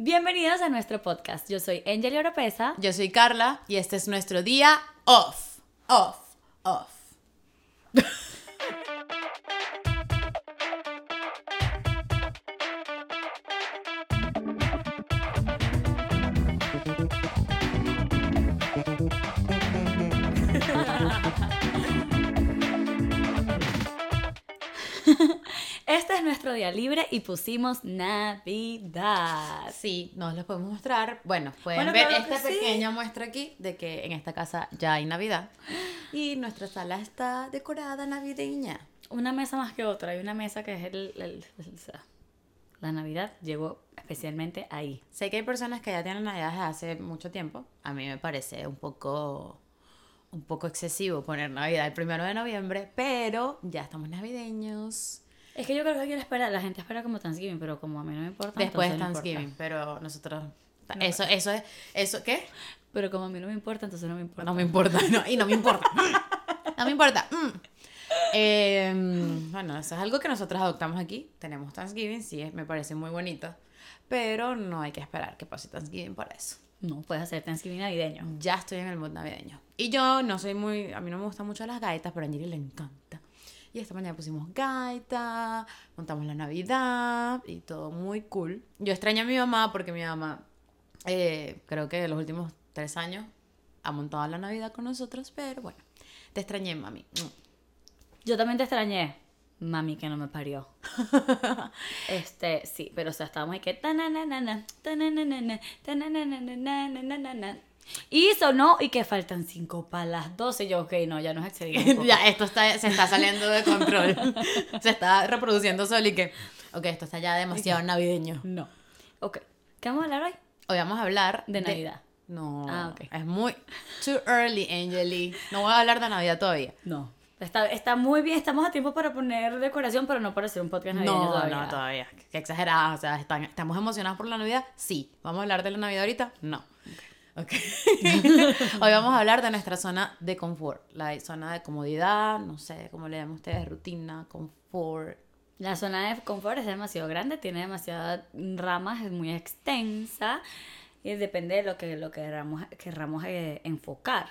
Bienvenidos a nuestro podcast. Yo soy Angel Oropesa. Yo soy Carla y este es nuestro día off. Off. Off. nuestro día libre y pusimos Navidad. Sí, nos los podemos mostrar. Bueno, pueden Bueno, ver claro esta sí. pequeña muestra aquí de que en esta casa ya hay Navidad. Y nuestra sala está decorada navideña. Una mesa más que otra. Hay una mesa que es el, el- el- la Navidad llegó especialmente ahí. Sé que hay personas que ya tienen Navidad desde hace mucho tiempo. A mí me parece un poco un poco excesivo poner Navidad el primero de noviembre, pero ya estamos navideños. Es que yo creo que alguien espera, la gente espera como Thanksgiving, pero como a mí no me importa. Después de no Thanksgiving, pero nosotros eso eso es eso ¿qué? Pero como a mí no me importa, entonces no me importa. No me importa, no, y no me importa. No me importa. Mm. Eh, bueno, eso es algo que nosotros adoptamos aquí. Tenemos Thanksgiving, sí, me parece muy bonito. Pero no hay que esperar que pase Thanksgiving para eso. No, puedes hacer Thanksgiving navideño. Ya estoy en el mood navideño. Y yo no soy muy. A mí no me gustan mucho las gaitas, pero a Angeli le encanta. Y esta mañana pusimos gaita, montamos la Navidad y todo muy cool. Yo extraño a mi mamá porque mi mamá, eh, creo que los últimos tres años, ha montado la Navidad con nosotros, pero bueno, te extrañé, mami. Yo también te extrañé. Mami que no me parió. este, sí, pero o sea, estábamos ahí que y sonó y que faltan cinco para las 12. Yo, ok, no, ya nos excedimos. ya, esto está, se está saliendo de control. se está reproduciendo solo y que, ok, esto está ya demasiado navideño. No. Ok, ¿qué vamos a hablar hoy? Hoy vamos a hablar De Navidad. No, Ah, ok. es muy too early, Angeli. No voy a hablar de Navidad todavía. No. Está, está muy bien, estamos a tiempo para poner decoración, pero no para hacer un podcast navideño No, todavía. no, todavía. Qué exagerada. O sea, ¿están- ¿estamos emocionados por la Navidad? Sí. ¿Vamos a hablar de la Navidad ahorita? No. Ok. Hoy vamos a hablar de nuestra zona de confort. La zona de comodidad, no sé cómo le llaman ustedes, rutina, confort. La zona de confort es demasiado grande, tiene demasiadas ramas, es muy extensa y depende de lo que, lo que queramos, querramos eh, enfocar.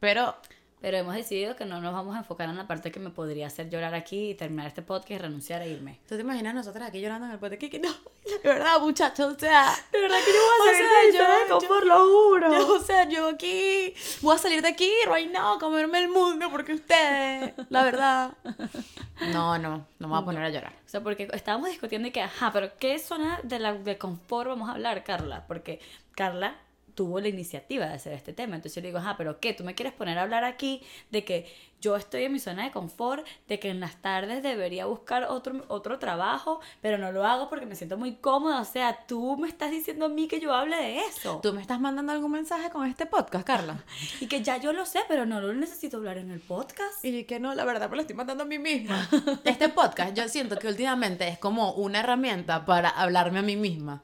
Pero Pero hemos decidido que no nos vamos a enfocar en la parte que me podría hacer llorar aquí y terminar este podcast y renunciar e irme. ¿Tú te imaginas nosotras aquí llorando en el? Que no, de verdad, muchachos, o sea, De verdad que yo voy O sea, yo- confort, lo juro. yo, o sea, yo aquí voy a salir de aquí right now a comerme el mundo porque ustedes, la verdad. No, no, no me voy a poner a llorar. O sea, porque estábamos discutiendo y que, ajá, pero ¿qué zona de, la, de confort vamos a hablar, Carla? Porque Carla tuvo la iniciativa de hacer este tema. Entonces yo le digo, ajá, pero ¿qué? ¿Tú me quieres poner a hablar aquí de que yo estoy en mi zona de confort, de que en las tardes debería buscar otro, otro trabajo, pero no lo hago porque me siento muy cómoda? O sea, tú me estás diciendo a mí que yo hable de eso. ¿Tú me estás mandando algún mensaje con este podcast, Carla? Y que ya yo lo sé, pero no lo necesito hablar en el podcast. Y que no, la verdad, me lo estoy mandando a mí misma. Este podcast, yo siento que últimamente es como una herramienta para hablarme a mí misma.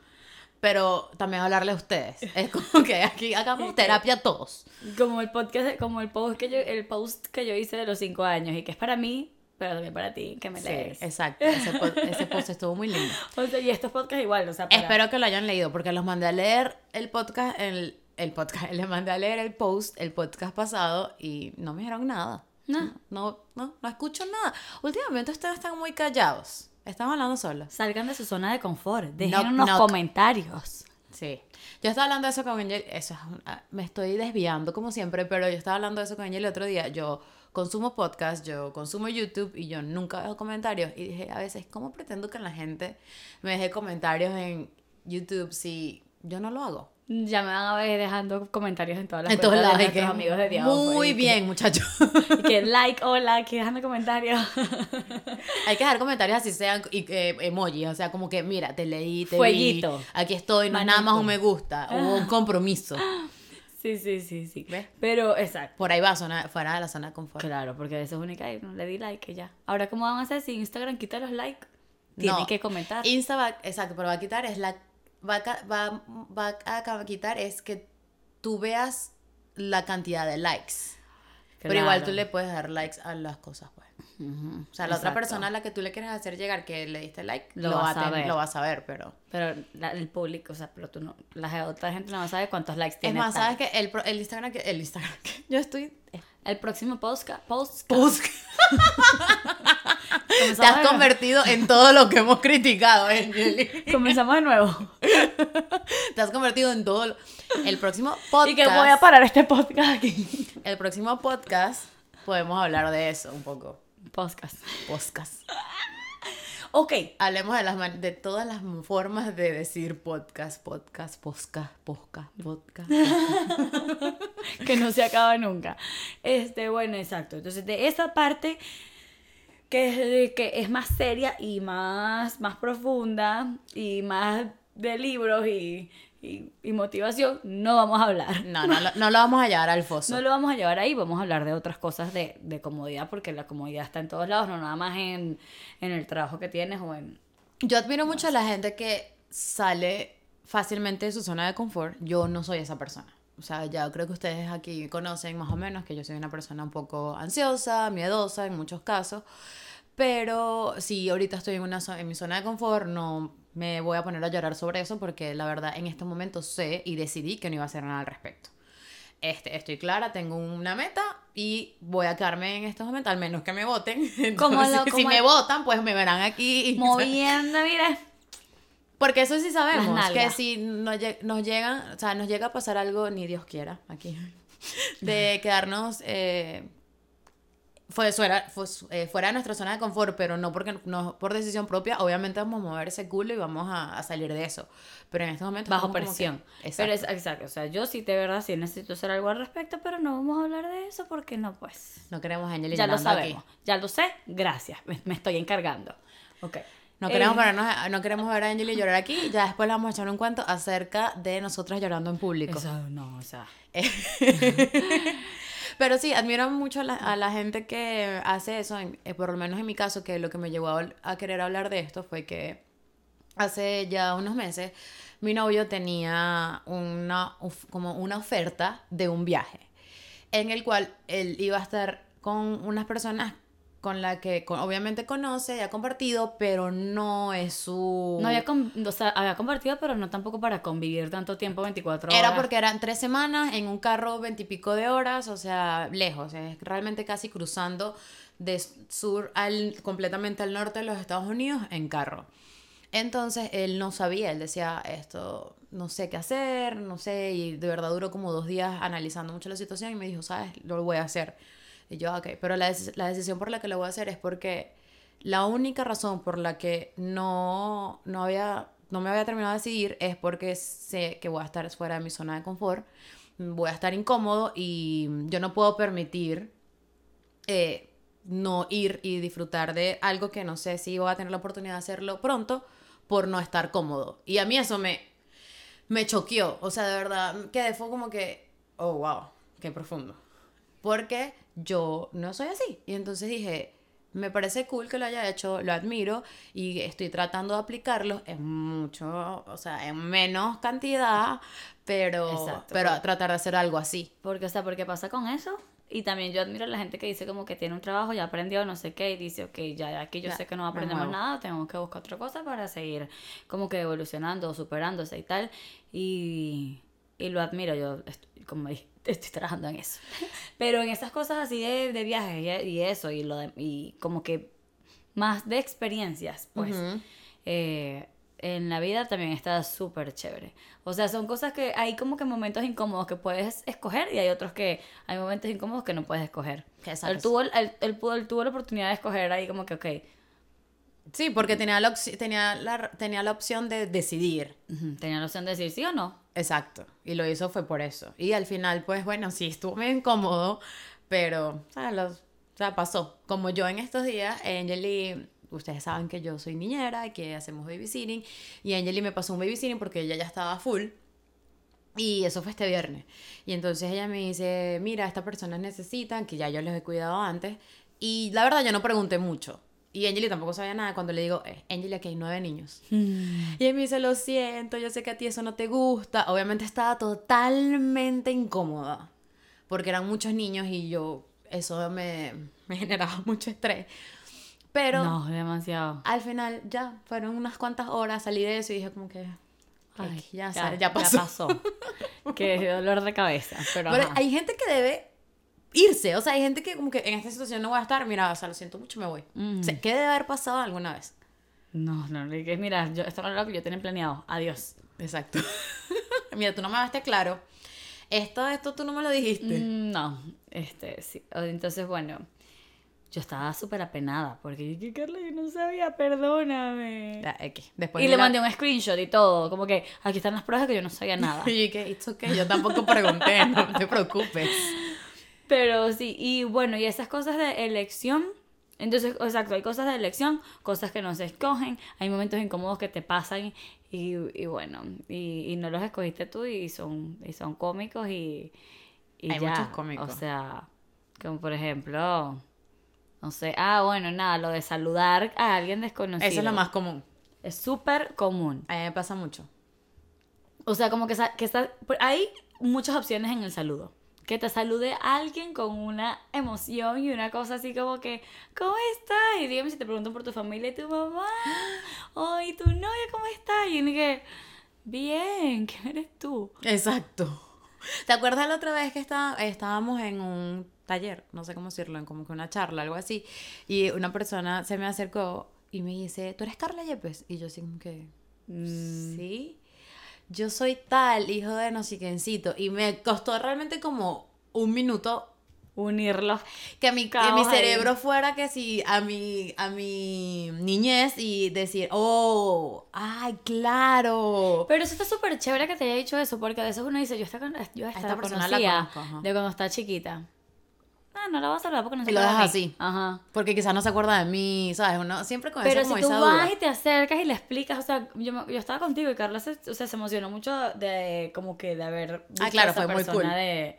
Pero también hablarle a ustedes. Es como que aquí hagamos terapia todos. Como el podcast, como el post que yo, el post que yo hice de los cinco años y que es para mí, pero también para ti, que me Sí, lees. exacto. Ese, po- ese post estuvo muy lindo. O sea, y estos podcasts igual, o sea, para- Espero que lo hayan leído porque los mandé a leer el podcast, el, el podcast, les mandé a leer el post, el podcast pasado y no me dijeron nada. No. No, no, no escucho nada. Últimamente ustedes están muy callados. Están hablando solos. salgan de su zona de confort, dejen Knock, unos knock. comentarios. Sí. Yo estaba hablando de eso con Angel. Eso es ah, me estoy desviando como siempre, pero yo estaba hablando de eso con Angel el otro día. Yo consumo podcast, yo consumo YouTube y yo nunca veo comentarios. Y dije, a veces, ¿cómo pretendo que la gente me deje comentarios en YouTube si yo no lo hago? Ya me van a ver dejando comentarios en todas las En todos lados. de que nuestros amigos de Dios. Muy bien, muchachos. Que like, hola, aquí dejando comentarios. Hay que dejar comentarios así sean y que emojis, o sea, como que mira, te leí, te Fueguito. vi, aquí estoy, no nada más un me gusta, hubo un compromiso. Sí, sí, sí, sí. ¿Ves? Pero, exacto. Por ahí va, zona, fuera de la zona de confort. Claro, porque eso es única y no le di like y ya. Ahora, ¿cómo van a hacer si Instagram quita los likes? Tienen No, que comentar. Insta va, exacto, pero va a quitar es la va a, va, va a quitar es que tú veas la cantidad de likes. Pero igual Claro. tú le puedes dar likes a las cosas, pues. O sea, la otra Exacto. persona a la que tú le quieres hacer llegar que le diste like, Lo lo, va va, a saber. lo va a saber, pero... Pero la- el público, o sea, pero tú no, la otra gente no va a saber cuántos likes Es tiene. más, tal. ¿sabes que el, el Instagram que... El Instagram que yo estoy... El próximo podcast, post, Busca. Te has convertido en todo lo que hemos criticado, Angeli. comenzamos de nuevo. Te has convertido en todo lo... El próximo podcast... Y que voy a parar este podcast aquí. El próximo podcast podemos hablar de eso un poco. Podcast. Podcast. Ok, Hablemos de, las man- de todas las formas de decir podcast, podcast, podcast, podcast, podcast. que no se acaba nunca. Este, bueno, exacto. Entonces, de esa parte que es, que es más seria y más, más profunda y más de libros y, y, y motivación, no vamos a hablar. No, no, no lo vamos a llevar al foso. No lo vamos a llevar ahí, vamos a hablar de otras cosas de, de comodidad, porque la comodidad está en todos lados, no nada más en, en el trabajo que tienes o en... Yo admiro mucho a la gente que sale fácilmente de su zona de confort. Yo no soy esa persona. O sea, ya creo que ustedes aquí conocen más o menos que yo soy una persona un poco ansiosa, miedosa en muchos casos. Pero si ahorita estoy en, una, en mi zona de confort, no me voy a poner a llorar sobre eso porque la verdad en este momento sé y decidí que no iba a hacer nada al respecto. Este, estoy clara, tengo una meta y voy a quedarme en estos momentos, al menos que me voten. Como Entonces, lo- si como me votan, pues me verán aquí. Moviendo, mira. Porque eso sí sabemos, que si nos, nos llegan, o sea, nos llega a pasar algo, ni Dios quiera, aquí, de quedarnos eh, fue, fuera, fue- eh, fuera de nuestra zona de confort, pero no porque no por decisión propia, obviamente vamos a mover ese culo y vamos a, a salir de eso. Pero en estos momentos... Bajo como que- presión. Exacto. Pero es exacto, o sea, yo sí de verdad sí necesito hacer algo al respecto, pero no vamos a hablar de eso porque no, pues. No queremos a Angel Ya lo llorando aquí. sabemos, ya lo sé, gracias, me, me estoy encargando. Ok. No queremos, Eh, vernos, no queremos ver a Angel llorar aquí, ya después le vamos a echar un cuento acerca de nosotras llorando en público. Eso no, o sea. Pero sí, admiro mucho a la, a la gente que hace eso, en- eh, por lo menos en mi caso, que lo que me llevó a, a querer hablar de esto fue que hace ya unos meses mi novio tenía una, como una oferta de un viaje en el cual él iba a estar con unas personas con la que con- obviamente conoce y ha compartido, pero no es su... No había, o sea, había compartido, pero no tampoco para convivir tanto tiempo, 24 horas. Era porque eran tres semanas en un carro veintipico de horas, o sea, lejos, es realmente casi cruzando de sur al completamente al norte de los Estados Unidos en carro. Entonces él no sabía, él decía esto, no sé qué hacer, no sé, y de verdad duró como dos días analizando mucho la situación y me dijo, sabes, lo voy a hacer. Y yo, ok, pero la, la decisión por la que lo voy a hacer es porque la única razón por la que no, no, había, no me había terminado de decidir es porque sé que voy a estar fuera de mi zona de confort, voy a estar incómodo y yo no puedo permitir eh, no ir y disfrutar de algo que no sé si voy a tener la oportunidad de hacerlo pronto por no estar cómodo. Y a mí eso me, me choqueó. O sea, de verdad, quedé fue como que, oh, wow, qué profundo. Porque yo no soy así. Y entonces dije, me parece cool que lo haya hecho, lo admiro y estoy tratando de aplicarlo en mucho, o sea, en menos cantidad, pero, Exacto. pero tratar de hacer algo así. Porque, o sea, porque pasa con eso. Y también yo admiro a la gente que dice como que tiene un trabajo, ya aprendió no sé qué, y dice, ok, ya de aquí yo Ya, sé que no aprendemos nada, tengo que buscar otra cosa para seguir como que evolucionando, superándose y tal. Y, y lo admiro, yo estoy, como dije, estoy trabajando en eso. Pero en esas cosas así de, de viajes y, y eso, y, lo de- y como que más de experiencias, pues Ujú. eh, en la vida también está súper chévere. O sea, son cosas que hay como que momentos incómodos que puedes escoger y hay otros que hay momentos incómodos que no puedes escoger. Él tuvo, él, él pudo- él tuvo la oportunidad de escoger ahí como que, ok, Sí, porque tenía la, tenía la, tenía la opción de decidir. tenía la opción de decir sí o no. Exacto. Y lo hizo fue por eso. Y al final, pues bueno, sí, estuvo medio incómodo, pero, o sea, pasó. Como yo en estos días, Angeli, ustedes saben que yo soy niñera y que hacemos babysitting, y Angeli me pasó un babysitting porque ella ya estaba full. Y eso fue este viernes. Y entonces ella me dice, mira, estas personas necesitan, que ya yo les he cuidado antes. Y la verdad yo no pregunté mucho. Y Angeli tampoco sabía nada cuando le digo, eh, Angeli, aquí hay nueve niños. Y él me dice, lo siento, yo sé que a ti eso no te gusta. Obviamente estaba totalmente incómoda, porque eran muchos niños y yo eso me, me generaba mucho estrés. Pero No, demasiado. al final ya fueron unas cuantas horas, salí de eso y dije como que... Ay, "Ay, ya, sale, ya pasó. pasó. Qué dolor de cabeza. Pero, Pero hay gente que debe irse, o sea, hay gente que como que en esta situación no voy a estar, mira, o sea, lo siento mucho, me voy. Mm. O sea, ¿qué debe haber pasado alguna vez? No, no, le mira, yo, esto no es lo que yo tenía planeado. Adiós. Exacto. mira, tú no me daste claro. Esto, esto tú no me lo dijiste. Mm, No, este, sí. Entonces, bueno, yo estaba súper apenada porque dije, Carla, yo no sabía, perdóname. Ya, X. Después y le la- mandé un screenshot y todo, como que aquí están las pruebas que yo no sabía nada. Y que, it's okay, yo tampoco pregunté, no te preocupes. Pero sí, y bueno, y esas cosas de elección, entonces, exacto, hay cosas de elección, cosas que no se escogen, hay momentos incómodos que te pasan y, y bueno, y, y no los escogiste tú y son, y son cómicos y, y Hay ya. muchos cómicos. O sea, como por ejemplo, no sé, ah, bueno, nada, lo de saludar a alguien desconocido. Eso es lo más común. Es súper común. A mí me pasa mucho. O sea, como que, que está, hay muchas opciones en el saludo. Que te salude alguien con una emoción y una cosa así como que, ¿cómo estás? Y dígame si te pregunto por tu familia y tu mamá. Oh, ¿y tu novia cómo está? Y que, bien, ¿quién eres tú? Exacto. ¿Te acuerdas la otra vez que está- estábamos en un taller, no sé cómo decirlo, en como que una charla, algo así, y una persona se me acercó y me dice, ¿tú eres Carla Yepes? Y yo así como que, Mm. sí, yo soy tal, hijo de no sé quiéncito, y me costó realmente como un minuto Unirlos. que mi, que mi ahí. cerebro fuera que si a mi, a mi niñez y decir, oh, ay, claro. Pero eso está súper chévere que te haya dicho eso, porque a veces uno dice, yo esta, yo esta, esta la persona la conocía conozco, ajá. de cuando está chiquita. Ah, no la vas a saludar porque no se Y lo acuerda de dejas mí. así. Ajá. Porque quizás no se acuerda de mí, ¿sabes? Uno siempre con Pero como si tú esa vas duda. y te acercas y le explicas, o sea, yo, me- yo estaba contigo y Carla se, o sea, se emocionó mucho de como que de haber visto Ah, claro, a esa fue muy persona cool. de,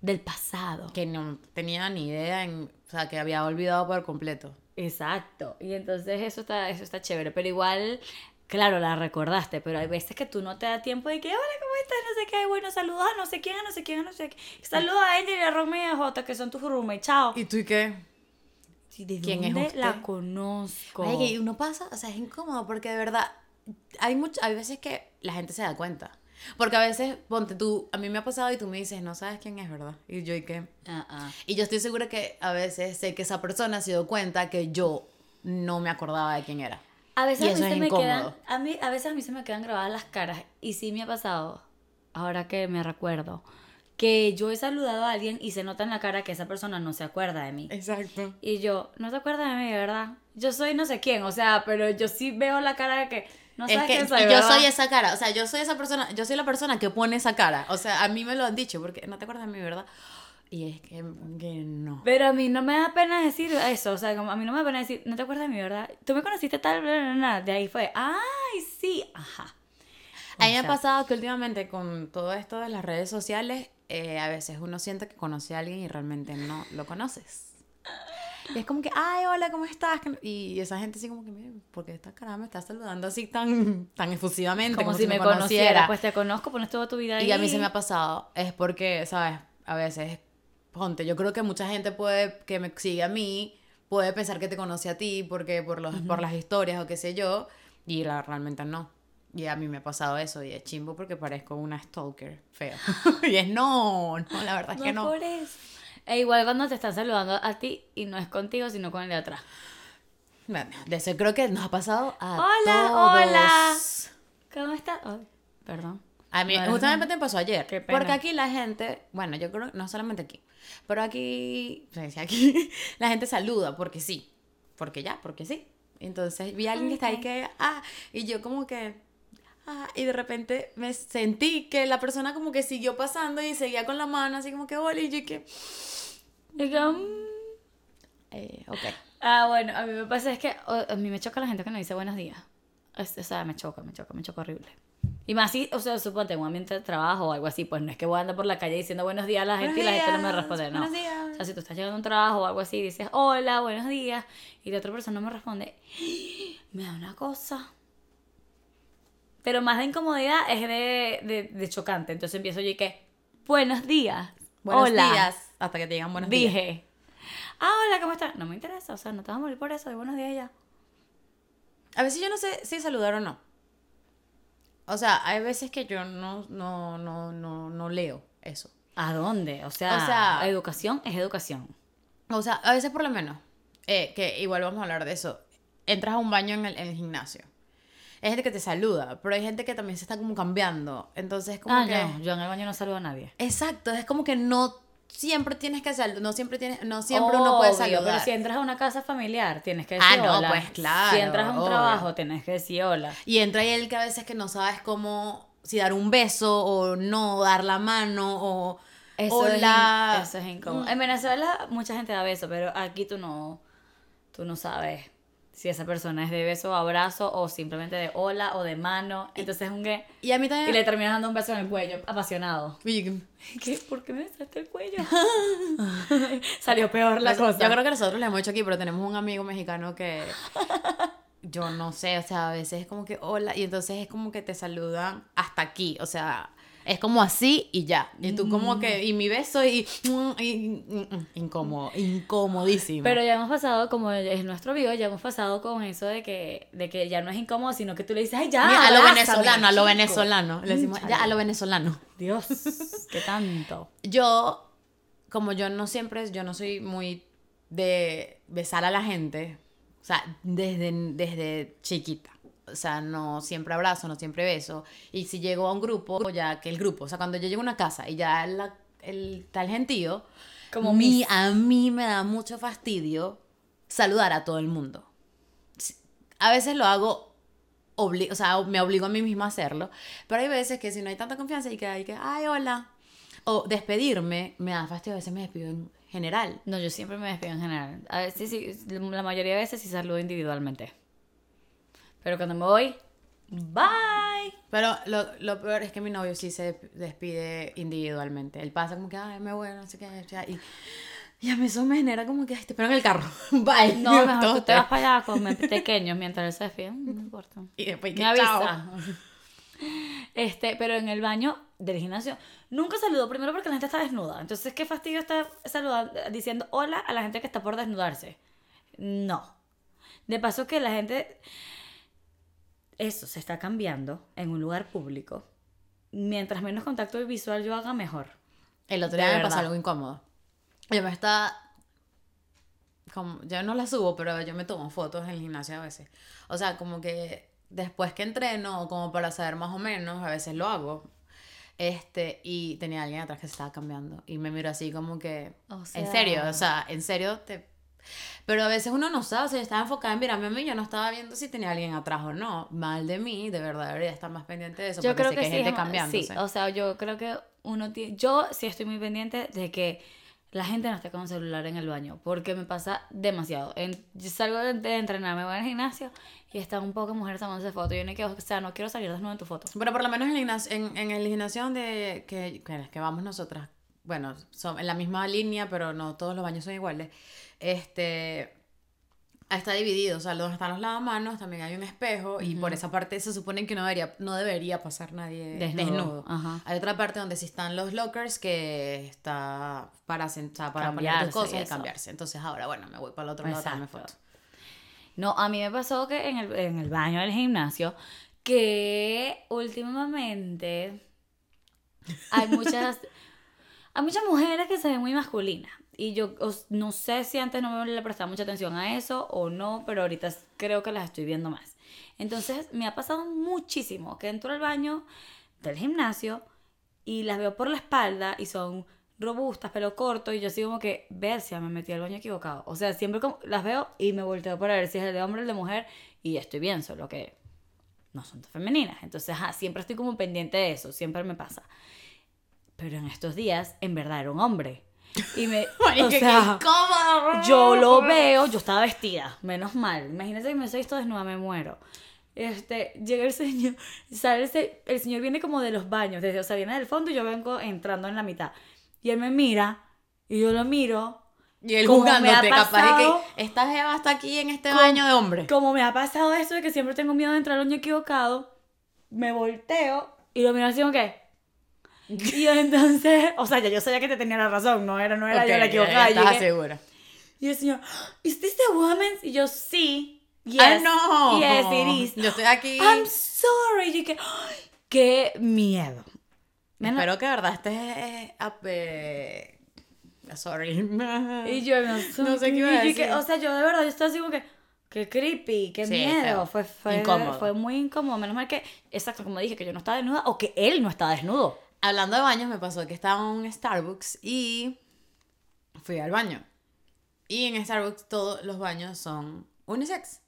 del pasado. Que no tenía ni idea, en, o sea, que había olvidado por completo. Exacto. Y entonces eso está, eso está chévere. Pero igual, claro, la recordaste, pero hay veces que tú no te da tiempo de que, hola, ¿cómo estás? No sé qué, bueno, saludos a no sé quién, a no sé quién, a no sé qué. Saludos a ella y a Romeo y a Jota, que son tus roommates. Chao. ¿Y tú y qué? ¿De quién es dónde usted? la conozco? Ay, que uno pasa, o sea, es incómodo porque de verdad hay much- hay veces que la gente se da cuenta. Porque a veces, ponte tú, a mí me ha pasado y tú me dices, no sabes quién es, ¿verdad? Y yo, ¿y qué? Ah, ah. Y yo estoy segura que a veces sé que esa persona se dio cuenta que yo no me acordaba de quién era. A veces Y a mí eso se es me incómodo. quedan, a mí, a veces a mí se me quedan grabadas las caras y sí me ha pasado, ahora que me recuerdo, que yo he saludado a alguien y se nota en la cara que esa persona no se acuerda de mí. Exacto. Y yo, no te acuerdas de mí, ¿verdad? Yo soy no sé quién, o sea, pero yo sí veo la cara de que no Es sabes que quién soy, yo ¿verdad? soy esa cara, o sea, yo soy esa persona, yo soy la persona que pone esa cara. O sea, a mí me lo han dicho porque no te acuerdas de mí, ¿verdad? Y es que, que no. Pero a mí no me da pena decir eso, o sea, como a mí no me da pena decir, no te acuerdas de mí, ¿verdad? Tú me conociste tal, bla, bla, bla, de ahí fue, ay, sí, ajá. A mí me O ha pasado que últimamente con todo esto de las redes sociales, eh, a veces uno siente que conoce a alguien y realmente no lo conoces. Y es como que, ay, hola, ¿cómo estás? Y esa gente así como que, mire, porque esta cara me está saludando así tan, tan efusivamente, Como, si, me conociera. conociera. Pues te conozco, pones toda tu vida ahí. Y a mí se me ha pasado, es porque, ¿sabes? A veces, ponte, yo creo que mucha gente puede, que me sigue a mí, puede pensar que te conoce a ti porque por, los, por las historias o qué sé yo, y la, realmente no. Y a mí me ha pasado eso, y es chimbo porque parezco una stalker feo. y es no, no, la verdad es No que no. por eso. E igual cuando te están saludando a ti y no es contigo, sino con el de atrás. Bueno, de eso creo que nos ha pasado a Hola, todos. hola. ¿Cómo estás? Ay, perdón. A mí, No justamente me pasó ayer. Qué pena. Porque aquí la gente, bueno, yo creo, no solamente aquí, pero aquí, aquí la gente saluda porque sí, porque ya, porque sí. Entonces vi a alguien que está ahí que, ah, y yo como que, ah, y de repente me sentí que la persona como que siguió pasando y seguía con la mano así como que, hola, y yo que, mm. eh, ok. Ah, bueno, a mí me pasa es que a mí me choca la gente que no dice buenos días. O sea, me choca, me choca, me choca horrible. Y más si, o sea, suponte en un ambiente de trabajo o algo así, pues no es que voy a andar por la calle diciendo buenos días a la gente Buenos y la gente no me responde, no. buenos días. O sea, si tú estás llegando a un trabajo o algo así dices hola, buenos días, y la otra persona no me responde, me da una cosa. Pero más de incomodidad es de, de, de chocante. Entonces empiezo yo y que, buenos días. Buenos hola. días, hasta que te digan buenos días. Dije, ah, hola, ¿cómo estás? No me interesa, o sea, no te vas a morir por eso, de buenos días ya. A veces yo no sé si saludar o no. O sea, hay veces que yo no, no, no, no, no leo eso. ¿A dónde? O sea, O sea- educación es educación. O sea, a veces por lo menos, eh, que igual vamos a hablar de eso, entras a un baño en el, en el gimnasio. Hay gente que te saluda, pero hay gente que también se está como cambiando. Entonces, como Ah, que... no, yo en el baño no saludo a nadie. Exacto, es como que no siempre tienes que saludar, no siempre tienes, no siempre uno puede saludar. Pero si entras a una casa familiar, tienes que Ah, decir no, hola. pues, claro, Si entras a un obvio. trabajo, tienes que decir hola. Y entra ahí el que a veces que no sabes cómo, si dar un beso o no, dar la mano o Eso, hola. eso es incómodo. En Venezuela mucha gente da beso, pero aquí tú no, tú no sabes si esa persona es de beso o abrazo o simplemente de hola o de mano. Entonces es un que... Y a mí Y también... le terminas dando un beso en el cuello, apasionado. ¿Qué? ¿Por qué me besaste el cuello? Salió peor la cosa. Yo creo que nosotros lo hemos hecho aquí, pero tenemos un amigo mexicano que yo no sé, o sea, a veces es como que hola y entonces es como que te saludan hasta aquí, o sea, es como así y ya. Y tú como que y mi beso y, y- mm, mm, incómodo, incomodísimo. Pero ya hemos pasado, como es nuestro video, ya hemos pasado con eso de que, de que ya no es incómodo, sino que tú le dices, ay, ya. Mira, a lo venezolano, a lo chico". venezolano, le decimos ya a lo venezolano. Dios, qué tanto. Yo, como yo no siempre, yo no soy muy de besar a la gente, o sea, desde, desde chiquita. O sea, no siempre abrazo, no siempre beso. Y si llego a un grupo, ya que el grupo, o sea, cuando yo llego a una casa y ya la- el tal gentío, Como mi, a mí me da mucho fastidio saludar a todo el mundo. A veces lo hago, obli- o sea, me obligo a mí misma a hacerlo, pero hay veces que si no hay tanta confianza y que hay que, ay, hola, o despedirme, me da fastidio, a veces me despido en general. No, yo siempre me despido en general. A veces sí, la mayoría de veces sí saludo individualmente. Pero cuando me voy, bye. Pero lo, lo peor es que mi novio sí se despide individualmente. Él pasa como que, ay, me voy, no sé qué, ya, y, y a mí eso me genera como que, ay, te espero en el carro, bye. No, mejor tú te vas para allá con pequeños mientras él se despide. Mm, No importa. Y después que, Me chao. avisa. Este, pero en el baño del gimnasio nunca saludo primero porque la gente está desnuda. Entonces, qué fastidio estar saludando, diciendo hola a la gente que está por desnudarse. No. De paso que la gente eso se está cambiando en un lugar público. Mientras menos contacto visual yo haga mejor. El otro día me pasó algo incómodo. Yo me estaba. Como, yo no la subo, pero yo me tomo fotos en el gimnasio a veces. O sea, como que después que entreno, como para saber más o menos, a veces lo hago. Este, y tenía alguien atrás que se estaba cambiando. Y me miró así como que. O en serio, o sea, en serio te. Pero a veces uno no sabe, o sea, yo estaba enfocada en mirarme a mí, yo no estaba viendo si tenía alguien atrás o no. Mal de mí, de verdad, debería estar más pendiente de eso. Yo porque creo sé que, hay sí, gente cambiándose. sí, o sea, yo creo que uno tiene, yo sí estoy muy pendiente de que la gente no esté con el celular en el baño, porque me pasa demasiado. En, yo salgo de, de entrenar, me voy al gimnasio y están un poco mujeres tomándose fotos. Yo no quiero, o sea, no quiero salir desnudo en tu foto. Pero por lo menos en en, en el gimnasio donde que, que, que vamos nosotras, bueno, son en la misma línea, pero no todos los baños son iguales. Este está dividido, o sea, donde están los lavamanos también hay un espejo y por esa parte se supone que no debería, no debería pasar nadie Desnudo, desnudo. ajá. Hay otra parte donde sí están los lockers que está para sentar, para poner tus cosas y y cambiarse. Entonces ahora, bueno, me voy para el otro lado Exacto. foto. No, a mí me pasó que en el, en el baño del gimnasio, que últimamente hay muchas, hay muchas mujeres que se ven muy masculinas. Y yo no sé si antes no me le prestaba mucha atención a eso o no, pero ahorita creo que las estoy viendo más. Entonces me ha pasado muchísimo que entro al baño del gimnasio y las veo por la espalda y son robustas, pelo corto, y yo así como que, ver si me metí al baño equivocado. O sea, siempre como, las veo y me volteo para ver si es el de hombre o el de mujer y estoy bien, solo que no son femeninas. Entonces, ajá, siempre estoy como pendiente de eso, siempre me pasa. Pero en estos días, en verdad, era un hombre. Y me, o sea, yo lo veo, yo estaba vestida, menos mal. Imagínense que me estoy visto desnuda, me muero. Este, llega el señor, sale el, se- el señor viene como de los baños, desde, o sea, viene del fondo y yo vengo entrando en la mitad. Y él me mira, y yo lo miro, Y él Como juzgándote, capaz de pasado- que esta jeva está aquí en este Como- baño de hombre. como me ha pasado eso de que siempre tengo miedo de entrar al baño equivocado, me volteo y lo miro así como que... Y yo entonces, o sea, ya yo sabía que te tenía la razón, no era, no era yo Ok, la ya- equivocada. ya y estás llegué- segura. Y el señor, ¿Is this the woman's? Y yo, sí. Yes. ¡Ay, no! Yes, it is. Yo estoy aquí. I'm sorry. Y yo que, "Ay, qué miedo. Menos- Espero que de verdad estés. eh, sorry. Y yo no, No sé qué iba a yo que- decir. o sea, yo de verdad, yo estaba así como que, qué creepy, qué Sí, miedo. Fue, fue, Incómodo. fue muy incómodo. Menos mal que, exacto, como dije, que yo no estaba desnuda o que él no estaba desnudo. Hablando de baños, me pasó que estaba en un Starbucks y fui al baño. Y en Starbucks todos los baños son unisex.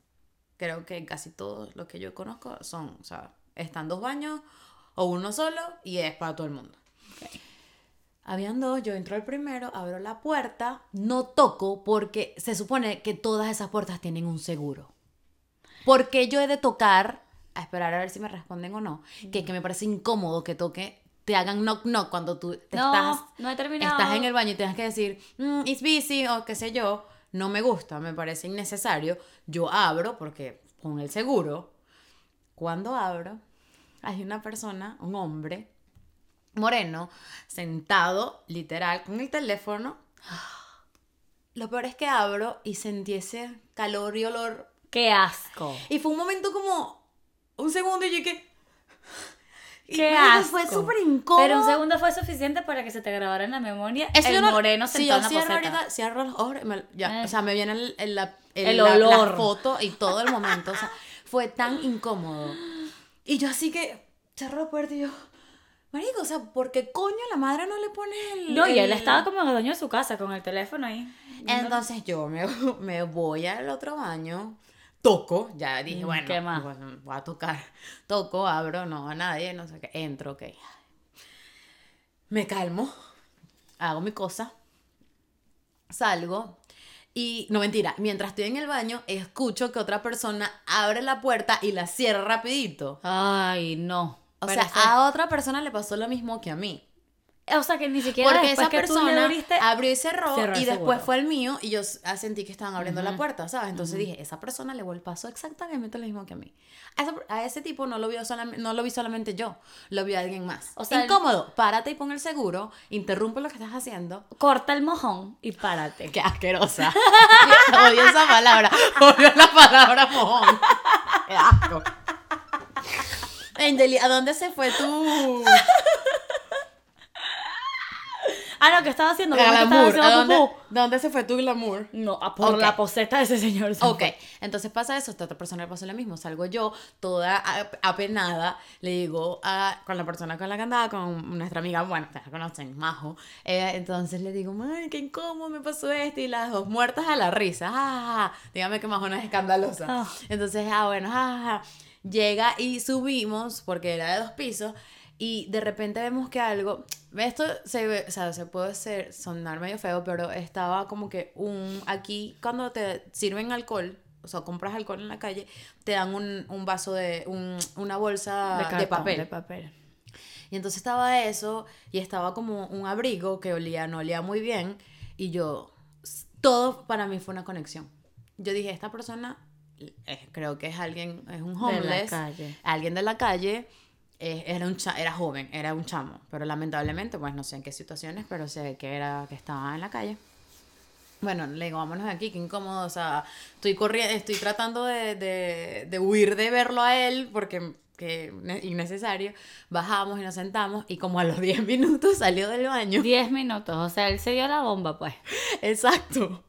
Creo que casi todos los que yo conozco son, o sea, están dos baños o uno solo y es para todo el mundo. Habían dos, yo entro al primero, abro la puerta, no toco porque se supone que todas esas puertas tienen un seguro. Porque yo he de tocar, a esperar a ver si me responden o no, que, que me parece incómodo que toque, te hagan knock knock cuando tú te No, estás, no he terminado. estás en el baño y tienes que decir, "Mm, it's busy o qué sé yo, no me gusta, me parece innecesario. Yo abro porque con el seguro, cuando abro, hay una persona, un hombre, moreno, sentado, literal, con el teléfono. Lo peor es que abro y sentí ese calor y olor. Qué asco. Y fue un momento como un segundo y yo que... Qué asco. Fue súper incómodo. Pero un segundo fue suficiente para que se te grabara en la memoria Eso el no- moreno si sentado yo en la poseta. cierro los ojos, me- ya, Eh. o sea, me viene el, el- la, El la- la olor. foto y todo el momento, o sea, fue tan incómodo. Y yo así que cerro la puerta y yo, marico, o sea, ¿por qué coño la madre no le pone el... No, y él estaba como en el dueño de su casa con el teléfono ahí. Entonces yo me, me voy al otro baño, toco, ya dije, Mm, bueno, ¿qué más? bueno, voy a tocar, toco, abro, no a nadie, no sé qué, entro, ok. Me calmo, hago mi cosa, salgo y, no mentira, mientras estoy en el baño, escucho que otra persona abre la puerta y la cierra rapidito. Ay, no. O sea, a otra persona le pasó lo mismo que a mí. O sea, que ni siquiera Porque esa que tú persona abriste... abrió y cerró, cerró el y después fue el mío y yo sentí que estaban abriendo la puerta, ¿sabes? Entonces dije, esa persona le pasó exactamente lo mismo que a mí. A, esa- a ese tipo no lo, vio no lo vi solamente yo, lo vio alguien más. O sea, el- Incómodo, párate y pon el seguro, interrumpe lo que estás haciendo. Corta el mojón y párate. Qué asquerosa. Odio esa palabra. Odio la palabra mojón. Qué asco. Angeli, ¿a dónde se fue tu Ah, no, ¿qué estaba haciendo? Estaba glamour? ¿A haciendo dónde, pupú. dónde se fue tu glamour? No, a por Ok. la poseta de ese señor. se Ok, fue. entonces pasa eso, esta otra persona le pasó lo mismo. Salgo yo, toda a- apenada, le digo a, con la persona con la que andaba, con nuestra amiga, bueno, ustedes la conocen, Majo. eh, entonces le digo, ay, qué incómodo me pasó esto. Y las dos muertas a la risa. Ah, dígame que Majo no es escandalosa. Ah. Entonces, ah, bueno, ah, llega y subimos, porque era de dos pisos. Y de repente vemos que algo, esto se ve, o sea, se puede ser, sonar medio feo, pero estaba como que un, aquí cuando te sirven alcohol, o sea, compras alcohol en la calle, te dan un, un vaso de, un- una bolsa de, cartón, papel. De papel. Y entonces estaba eso y estaba como un abrigo que olía, no olía muy bien. Y yo, todo para mí fue una conexión. Yo dije, esta persona, eh, creo que es alguien, es un De la homeless, calle. alguien de la calle. Eh, era, un cha- era joven, era un chamo, pero lamentablemente, pues no sé en qué situaciones, pero ve que era que estaba en la calle. Bueno, le digo, vámonos de aquí, qué incómodo, o sea, estoy corriendo, estoy tratando de, de, de huir de verlo a él porque que ne- innecesario. Bajamos y nos sentamos y como a los 10 minutos salió del baño. 10 minutos, o sea, él se dio la bomba, pues. Exacto.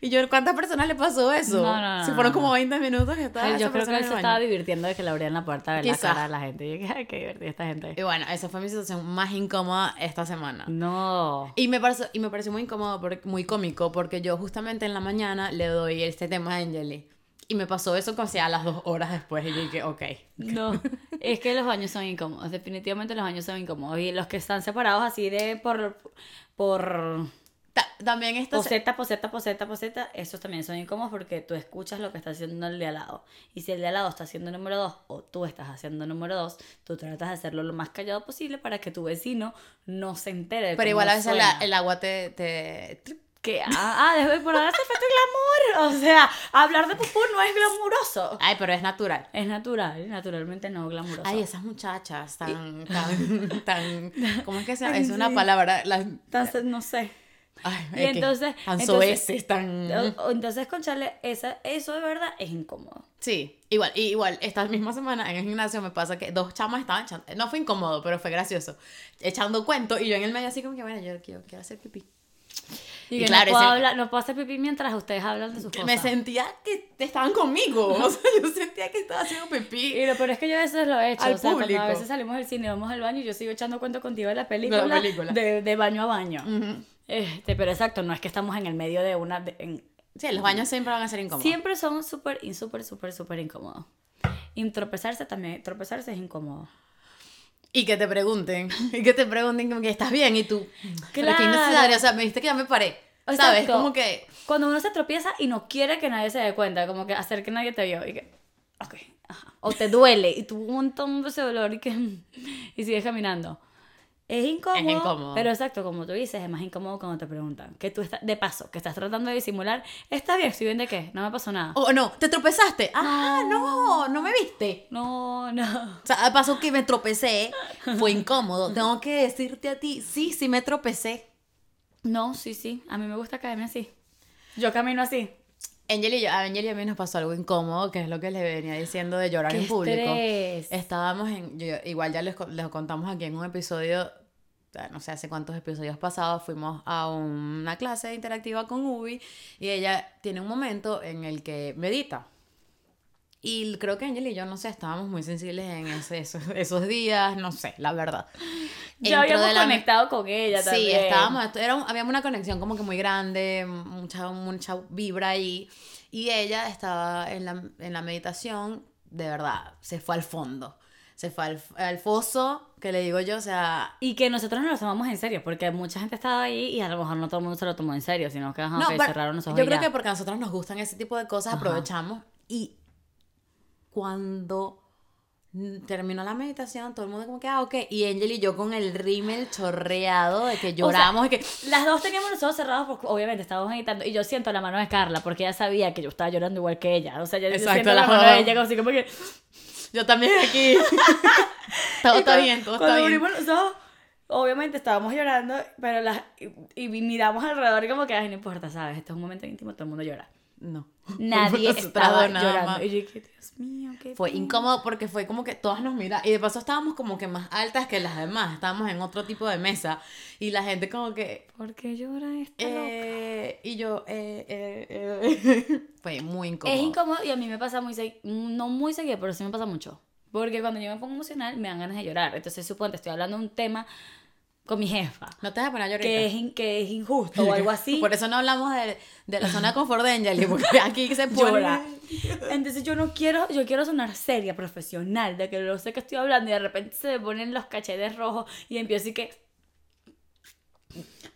Y yo, ¿cuántas personas le pasó eso? No, no, no, Si fueron como 20 minutos que estaba yo creo que él se estaba divirtiendo de que le abrían la puerta de la cara a la gente. Y yo dije, ay, qué divertida esta gente. Y bueno, esa fue mi situación más incómoda esta semana. No. Y me pareció, y me pareció muy incómodo, porque, muy cómico, porque yo justamente en la mañana le doy este tema a Angeli. Y me pasó eso casi a las dos horas después. Y yo dije, ok. No, es que los baños son incómodos, definitivamente los baños son incómodos. Y los que están separados así de por, por también esta se- poseta, poseta, poseta, poseta, esos también son incómodos porque tú escuchas lo que está haciendo el de al lado. Y si el de al lado está haciendo número dos o tú estás haciendo número dos, tú tratas de hacerlo lo más callado posible para que tu vecino no se entere. de Pero igual a veces la- el agua te... te... Que, ah, ah, debe por darse efecto glamour. O sea, hablar de pupú no es glamuroso. Ay, pero es natural. Es natural, naturalmente no glamuroso. Ay, esas muchachas tan, tan, tan, ¿cómo es que se llama? Es una palabra, las, Entonces, no sé. Ay, Y es entonces- Tan entonces- soeces, tan... Entonces, conchale, esa, eso de verdad es incómodo. Sí, igual, y igual, esta misma semana en el gimnasio me pasa que dos chamas estaban echando, no fue incómodo, pero fue gracioso, echando cuento y yo en el medio así como que, bueno, yo quiero, quiero hacer pipí. Y, Y que claro, no, puedo ese- hablar, no puedo hacer pipí mientras ustedes hablan de sus cosas. Me sentía que estaban conmigo, o sea, yo sentía que estaba haciendo pipí. Y lo peor es que yo a veces lo he hecho. Al o sea, público. a veces salimos del cine, vamos al baño y yo sigo echando cuento contigo de la película. De la película. De, de baño a baño. Ujú. Este, pero exacto, no es que estamos en el medio de una. de- en- Sí, los baños siempre van a ser incómodos. siempre son súper, súper, súper, súper incómodos. Y tropezarse también, tropezarse es incómodo. Y que te pregunten, y que te pregunten como que estás bien y tú, Claro. innecesario, o sea, me dijiste que ya me paré, ¿sabes? Exacto. Como que, Cuando uno se tropieza y no quiere que nadie se dé cuenta, como que hacer que nadie te vio y que, ok, ajá. O te duele y tú un montón de ese dolor y que, y sigues caminando. Es incómodo, Es incómodo. pero exacto, como tú dices, es más incómodo cuando te preguntan, que tú estás, de paso, que estás tratando de disimular, ¿estás bien? ¿Estoy bien de qué? No me pasó nada. oh no, te tropezaste, ah, no, no me viste. No, no. O sea, pasó que me tropecé, fue incómodo. Tengo que decirte a ti, sí, sí me tropecé. No, sí, sí, a mí me gusta caerme así. Yo camino así. Angel y yo, a Angel y a mí nos pasó algo incómodo, que es lo que le venía diciendo de llorar en público. estrés. Estábamos en, yo- igual ya les, les contamos aquí en un episodio, no sé hace cuántos episodios pasados, fuimos a una clase interactiva con Ubi y ella tiene un momento en el que medita. Y creo que Angel y yo, no sé, estábamos muy sensibles en ese- esos, esos días, no sé, la verdad. Ya habíamos la- conectado con ella Sí, también. estábamos, esto era un- había una conexión como que muy grande, mucha, mucha vibra ahí. Y ella estaba en la, en la meditación, de verdad, se fue al fondo. Se fue al, al foso, que le digo yo, o sea... Y que nosotros no lo tomamos en serio, porque mucha gente estaba ahí y a lo mejor no todo el mundo se lo tomó en serio, sino que ajá, No, pero cerraron los ojos yo creo ya. que porque a nosotros nos gustan ese tipo de cosas, Ajá. aprovechamos. Y cuando terminó la meditación, todo el mundo como que, ah, ok. Y Angel y yo con el rímel chorreado de que lloramos y que... Las dos teníamos los ojos cerrados porque obviamente estábamos meditando y yo siento la mano de Carla porque ella sabía que yo estaba llorando igual que ella. O sea, yo, yo Exacto, siento la las mano de ella como así como que... Yo también aquí. todo Y está cuando- bien, todo está cuando bien. los ojos, obviamente estábamos llorando, pero las, y, y miramos alrededor y como que, ay, no importa, ¿sabes? Esto es un momento íntimo, todo el mundo llora. No. Nadie estaba llorando. más. Y yo Dios mío, qué Fue pena". incómodo porque fue como que todas nos miraban. Y de paso estábamos como que más altas que las demás. Estábamos en otro tipo de mesa. Y la gente como que. ¿Por qué llora esta loca? Eh, y yo. Eh, eh, eh. fue muy incómodo. Es incómodo y a mí me pasa muy seguido, no muy seguido, pero sí me pasa mucho. Porque cuando yo me pongo emocional me dan ganas de llorar. Entonces, suponte, estoy hablando de un tema con mi jefa, No te vas a poner a llorar. que es, que es injusto o algo así. Por eso no hablamos de, de la zona de confort de Angeli, porque aquí se llora. Entonces yo no quiero, yo quiero sonar seria, profesional, de que no sé qué estoy hablando y de repente se me ponen los cachetes rojos y empiezo así que...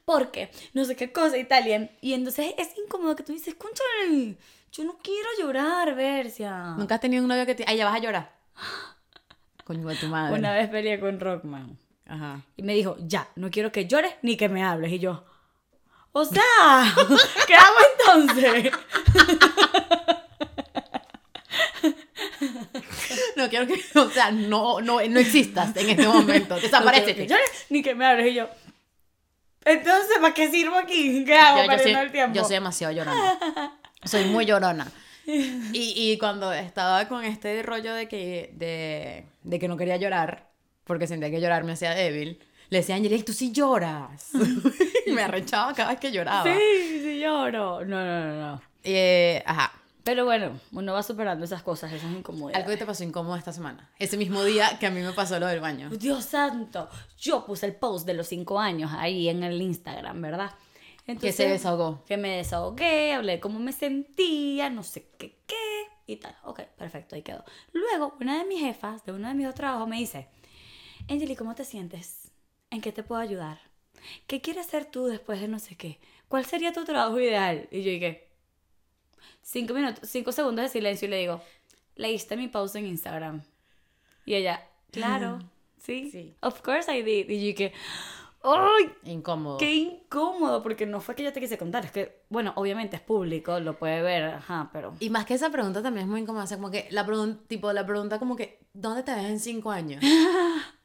Porque no sé qué cosa y tal. Y, en- y entonces es incómodo que tú dices, conchale, yo no quiero llorar, Bercia. Nunca has tenido un novio que te. Ay, ya vas a llorar. Coño de tu madre. Una vez peleé con Rockman. Ajá. Y me dijo, ya, no quiero que llores ni que me hables. Y yo, o sea, ¿qué hago entonces? No quiero que. O sea, no, no, no existas en este momento. No Desaparece. que llores ni que me hables. Y yo, entonces, ¿para qué sirvo aquí? ¿Qué hago Yo, soy, el tiempo? yo soy demasiado llorona. Soy muy llorona. Y, y cuando estaba con este rollo de que, de, de que no quería llorar, porque sentía que llorar me hacía débil, le decía a Angelique, tú sí lloras. y me arrechaba cada vez que lloraba. Sí, sí lloro. No, no, no, no. Eh, ajá. Pero bueno, uno va superando esas cosas, esas incomodidades. Algo que te pasó incómodo esta semana. Ese mismo día que a mí me pasó lo del baño. Dios santo, yo puse el post de los cinco años ahí en el Instagram, ¿verdad? Que se desahogó. Que me desahogué, hablé de cómo me sentía, no sé qué, qué, y tal. Ok, perfecto, ahí quedó. Luego, una de mis jefas de uno de mis dos trabajos me dice, Angeli, ¿cómo te sientes? ¿En qué te puedo ayudar? ¿Qué quieres hacer tú después de no sé qué? ¿Cuál sería tu trabajo ideal? Y yo dije, cinco minutos, cinco segundos de silencio y le digo, leíste mi post en Instagram. Y ella, claro, sí, Sí. of course I did. Y yo dije, ¡ay! Incómodo. Qué incómodo, porque no fue que yo te quise contar, es que, bueno, obviamente es público, lo puede ver, ajá, pero... Y más que esa pregunta también es muy incómoda. O sea, como que la pregunta, tipo, la pregunta como que, ¿dónde te ves en cinco años?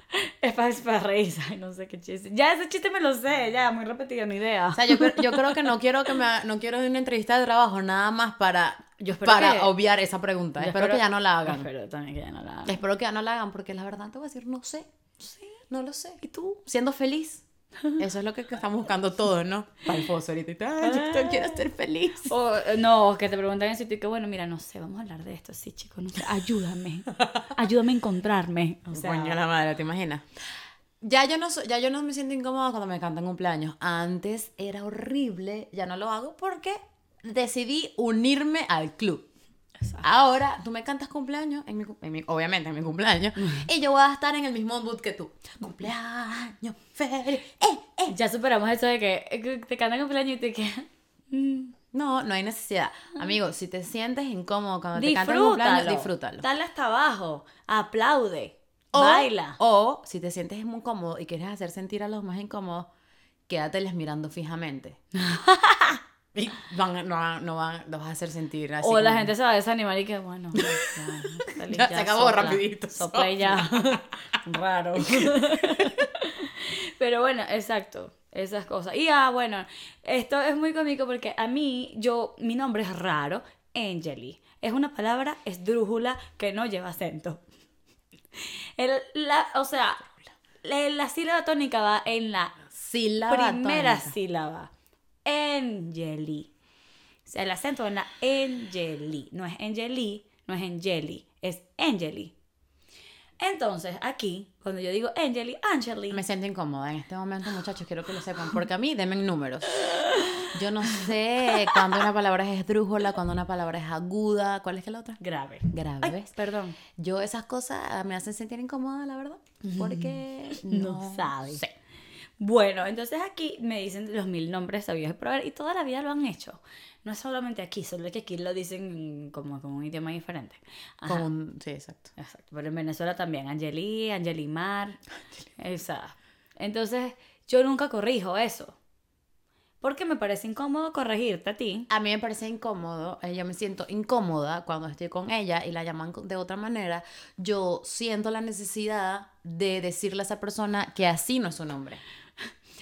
Es para, es para reírse, ay, no sé qué chiste. Ya ese chiste me lo sé, ya, muy repetido, ni idea. O sea, yo, creo- yo creo que no quiero que me ha- no quiero una entrevista de trabajo nada más para, Yo para que- obviar esa pregunta. Espero, que ya no la hagan. Espero también que ya no la hagan. Espero que ya no la hagan porque la verdad te voy a decir, no sé. No lo sé. ¿Y tú? Siendo feliz. Eso es lo que, que estamos buscando todos, ¿no? Para el pozo ahorita. y tal, Ay, yo te- quiero ser feliz. O, no, que te preguntan eso y tú y que bueno, mira, no sé, vamos a hablar de esto, sí, chicos, no sé, ayúdame, ayúdame a encontrarme. O sea, Coño, la madre, ¿te imaginas? Ya yo, no, ya yo no me siento incómoda cuando me cantan cumpleaños. Antes era horrible, ya no lo hago porque decidí unirme al club. Exacto. Ahora tú me cantas cumpleaños, en mi, en mi- obviamente en mi cumpleaños, y yo voy a estar en el mismo mood que tú. Cumpleaños feliz. Eh, eh. ya superamos eso de que, eh, te cantan cumpleaños y te quedas. mm, No, no hay necesidad. Amigo, si te sientes incómodo cuando te cantan cumpleaños, Disfrútalo. Dale hasta abajo, aplaude, O, baila. O si te sientes muy cómodo y quieres hacer sentir a los más incómodos, quédateles mirando fijamente. y van, no, no van, los vas a hacer sentir así. O la como- gente se va a desanimar y que bueno, ya, ya, feliz, Ya se acabó sopla, rapidito, Sopla ya. Raro. Pero bueno, exacto. Esas cosas. Y ah, bueno, esto es muy cómico porque a mí, yo, mi nombre es raro, Angeli. Es una palabra esdrújula que no lleva acento. El- la, o sea, la, la sílaba tónica va en la Sílaba primera tónica. sílaba. Angeli. O sea, el acento en la Angeli. No es Angeli, no es Angeli, es Angeli. Entonces, aquí, cuando yo digo Angeli, Angeli. Me siento incómoda en este momento, muchachos, quiero que lo sepan, porque a mí denme números. Yo no sé cuando una palabra es esdrújula, cuando una palabra es aguda, ¿cuál es que la otra? Grave. Grave, perdón. Yo esas cosas me hacen sentir incómoda, la verdad, porque No, no, sabes. sé. Bueno, entonces aquí me dicen los mil nombres sabios de probar y toda la vida lo han hecho. No es solamente aquí, solo que aquí lo dicen como con un idioma diferente. Ajá. Como un- sí, exacto. Exacto, pero en Venezuela también, Angeli, Angelimar, esa. Entonces, yo nunca corrijo eso. Porque me parece incómodo corregirte a ti. A mí me parece incómodo, eh, yo me siento incómoda cuando estoy con ella y la llaman de otra manera. Yo siento la necesidad de decirle a esa persona que así no es su nombre.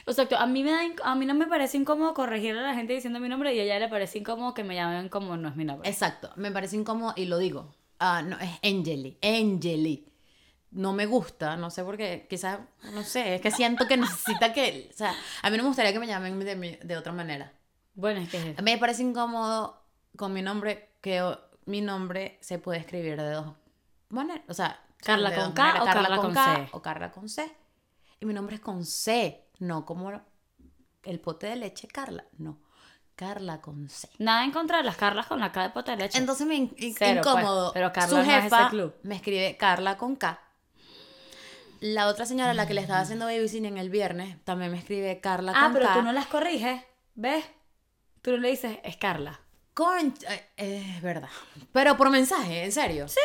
Exacto, a mí, me da a mí no me parece incómodo corregirle a la gente diciendo mi nombre y a ella le parece incómodo que me llamen como no es mi nombre. Exacto, me parece incómodo y lo digo. Ah, no, es Angeli, Angeli. No me gusta, no sé por qué, quizás, no sé, es que siento que necesita que, o sea, a mí no me gustaría que me llamen de, mi- de otra manera. Bueno, es que A mí me parece incómodo con mi nombre que mi nombre se puede escribir de dos maneras. O sea, Carla con K maneras, o Carla con C. o Carla con C. Y mi nombre es con C, no como el pote de leche Carla, no. Carla con C. nada en contra de las Carlas con la K de pota de leche. Entonces me in- pues, incómodo. pero Carla Su no es ese jefa club. me escribe Carla con K. La otra señora, la que le estaba haciendo babysitting el viernes, también me escribe Carla ah, con pero K. tú no las corriges, ¿ves? Tú no le dices, es Carla. Concha, eh, es verdad. Pero por mensaje, en serio. Sí.